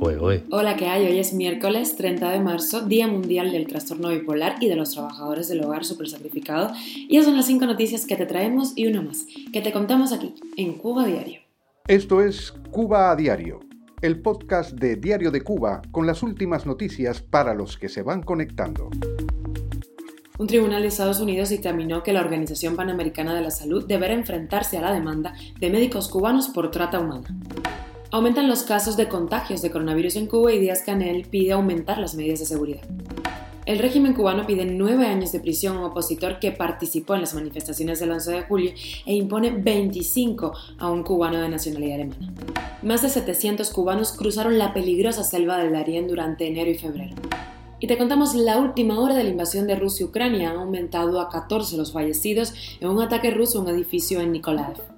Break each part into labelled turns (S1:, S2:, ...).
S1: Hola, ¿qué hay? Hoy es miércoles 30 de marzo, Día Mundial del Trastorno Bipolar y de los Trabajadores del Hogar Super Sacrificado. Y esas son las cinco noticias que te traemos y una más, que te contamos aquí, en Cuba Diario.
S2: Esto es Cuba a Diario, el podcast de Diario de Cuba con las últimas noticias para los que se van conectando.
S1: Un tribunal de Estados Unidos dictaminó que la Organización Panamericana de la Salud deberá enfrentarse a la demanda de médicos cubanos por trata humana. Aumentan los casos de contagios de coronavirus en Cuba y Díaz Canel pide aumentar las medidas de seguridad. El régimen cubano pide nueve años de prisión a un opositor que participó en las manifestaciones del 11 de julio e impone 25 a un cubano de nacionalidad alemana. Más de 700 cubanos cruzaron la peligrosa selva del Darién durante enero y febrero. Y te contamos la última hora de la invasión de Rusia y Ucrania. Han aumentado a 14 los fallecidos en un ataque ruso a un edificio en Nikolaev.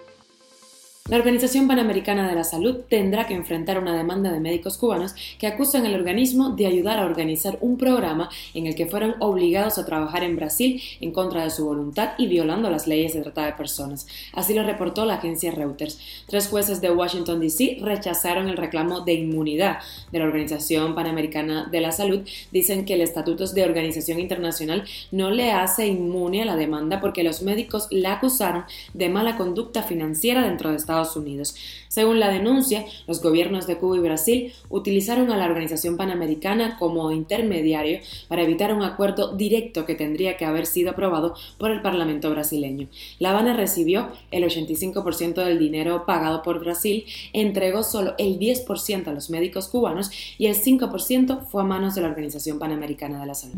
S1: La Organización Panamericana de la Salud tendrá que enfrentar una demanda de médicos cubanos que acusan al organismo de ayudar a organizar un programa en el que fueron obligados a trabajar en Brasil en contra de su voluntad y violando las leyes de trata de personas. Así lo reportó la agencia Reuters. Tres jueces de Washington, D.C. rechazaron el reclamo de inmunidad de la Organización Panamericana de la Salud. Dicen que el Estatuto de Organización Internacional no le hace inmune a la demanda porque los médicos la acusaron de mala conducta financiera dentro de Estados Unidos. Según la denuncia, los gobiernos de Cuba y Brasil utilizaron a la Organización Panamericana como intermediario para evitar un acuerdo directo que tendría que haber sido aprobado por el Parlamento brasileño. La Habana recibió el 85% del dinero pagado por Brasil, entregó solo el 10% a los médicos cubanos y el 5% fue a manos de la Organización Panamericana de la Salud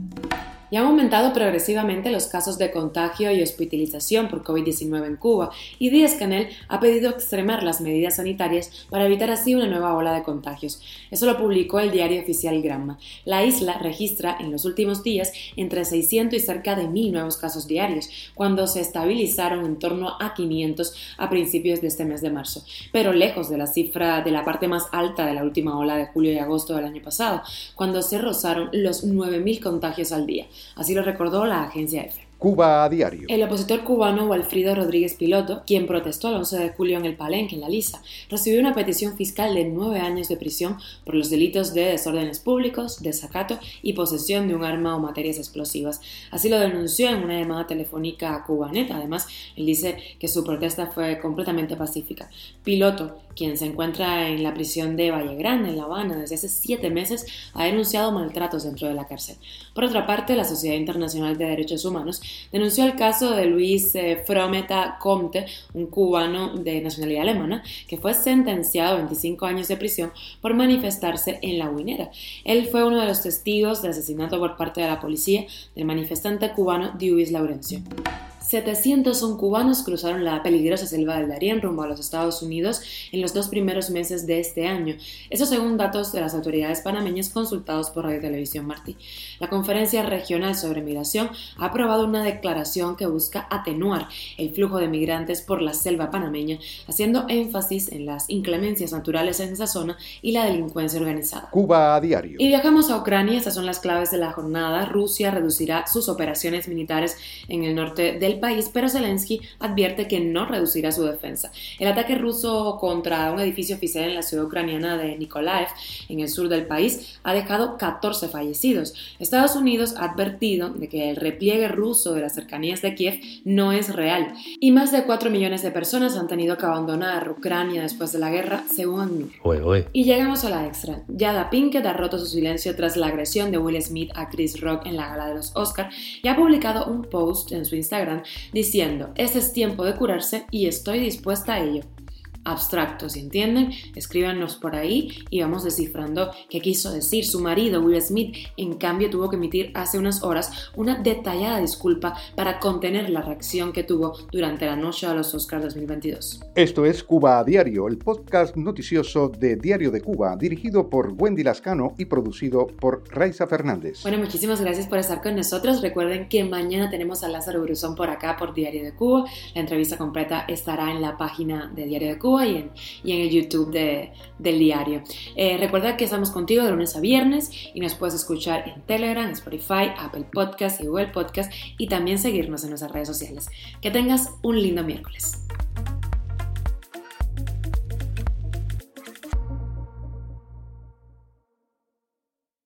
S1: y han aumentado progresivamente los casos de contagio y hospitalización por COVID-19 en Cuba, y Díaz Canel ha pedido extremar las medidas sanitarias para evitar así una nueva ola de contagios. Eso lo publicó el diario oficial Gramma. La isla registra en los últimos días entre 600 y cerca de 1.000 nuevos casos diarios, cuando se estabilizaron en torno a 500 a principios de este mes de marzo, pero lejos de la cifra de la parte más alta de la última ola de julio y agosto del año pasado, cuando se rozaron los 9.000 contagios al día. Así lo recordó la agencia EFE.
S2: Cuba a diario.
S1: El opositor cubano Walfrido Rodríguez Piloto, quien protestó el 11 de julio en el Palenque, en la Lisa, recibió una petición fiscal de nueve años de prisión por los delitos de desórdenes públicos, desacato y posesión de un arma o materias explosivas. Así lo denunció en una llamada telefónica a Cubanet. Además, él dice que su protesta fue completamente pacífica. Piloto, quien se encuentra en la prisión de Valle Grande, en La Habana, desde hace siete meses, ha denunciado maltratos dentro de la cárcel. Por otra parte, la Sociedad Internacional de Derechos Humanos denunció el caso de Luis eh, Frometa Comte, un cubano de nacionalidad alemana, que fue sentenciado a 25 años de prisión por manifestarse en la Huinera. Él fue uno de los testigos del asesinato por parte de la policía del manifestante cubano Diuis Laurencio. 701 cubanos cruzaron la peligrosa selva del Darién rumbo a los Estados Unidos en los dos primeros meses de este año. Eso según datos de las autoridades panameñas consultados por Radio Televisión Martí. La Conferencia Regional sobre Migración ha aprobado una declaración que busca atenuar el flujo de migrantes por la selva panameña, haciendo énfasis en las inclemencias naturales en esa zona y la delincuencia organizada.
S2: Cuba a diario.
S1: Y viajamos a Ucrania, estas son las claves de la jornada. Rusia reducirá sus operaciones militares en el norte del país, pero Zelensky advierte que no reducirá su defensa. El ataque ruso contra un edificio oficial en la ciudad ucraniana de Nikolaev, en el sur del país, ha dejado 14 fallecidos. Estados Unidos ha advertido de que el repliegue ruso de las cercanías de Kiev no es real y más de 4 millones de personas han tenido que abandonar Ucrania después de la guerra, según ACNUR. Y llegamos a la extra. Yada Pinkett ha roto su silencio tras la agresión de Will Smith a Chris Rock en la gala de los Oscar y ha publicado un post en su Instagram diciendo, ese es tiempo de curarse y estoy dispuesta a ello abstractos, ¿entienden? Escríbanos por ahí y vamos descifrando qué quiso decir. Su marido, Will Smith, en cambio tuvo que emitir hace unas horas una detallada disculpa para contener la reacción que tuvo durante la noche a los Oscars 2022.
S2: Esto es Cuba a Diario, el podcast noticioso de Diario de Cuba, dirigido por Wendy Lascano y producido por Raiza Fernández.
S1: Bueno, muchísimas gracias por estar con nosotros. Recuerden que mañana tenemos a Lázaro Bruzón por acá, por Diario de Cuba. La entrevista completa estará en la página de Diario de Cuba y en, el YouTube del diario. Eh, recuerda que estamos contigo de lunes a viernes y nos puedes escuchar en Telegram, Spotify, Apple Podcast y Google Podcast y también seguirnos en nuestras redes sociales. Que tengas un lindo miércoles.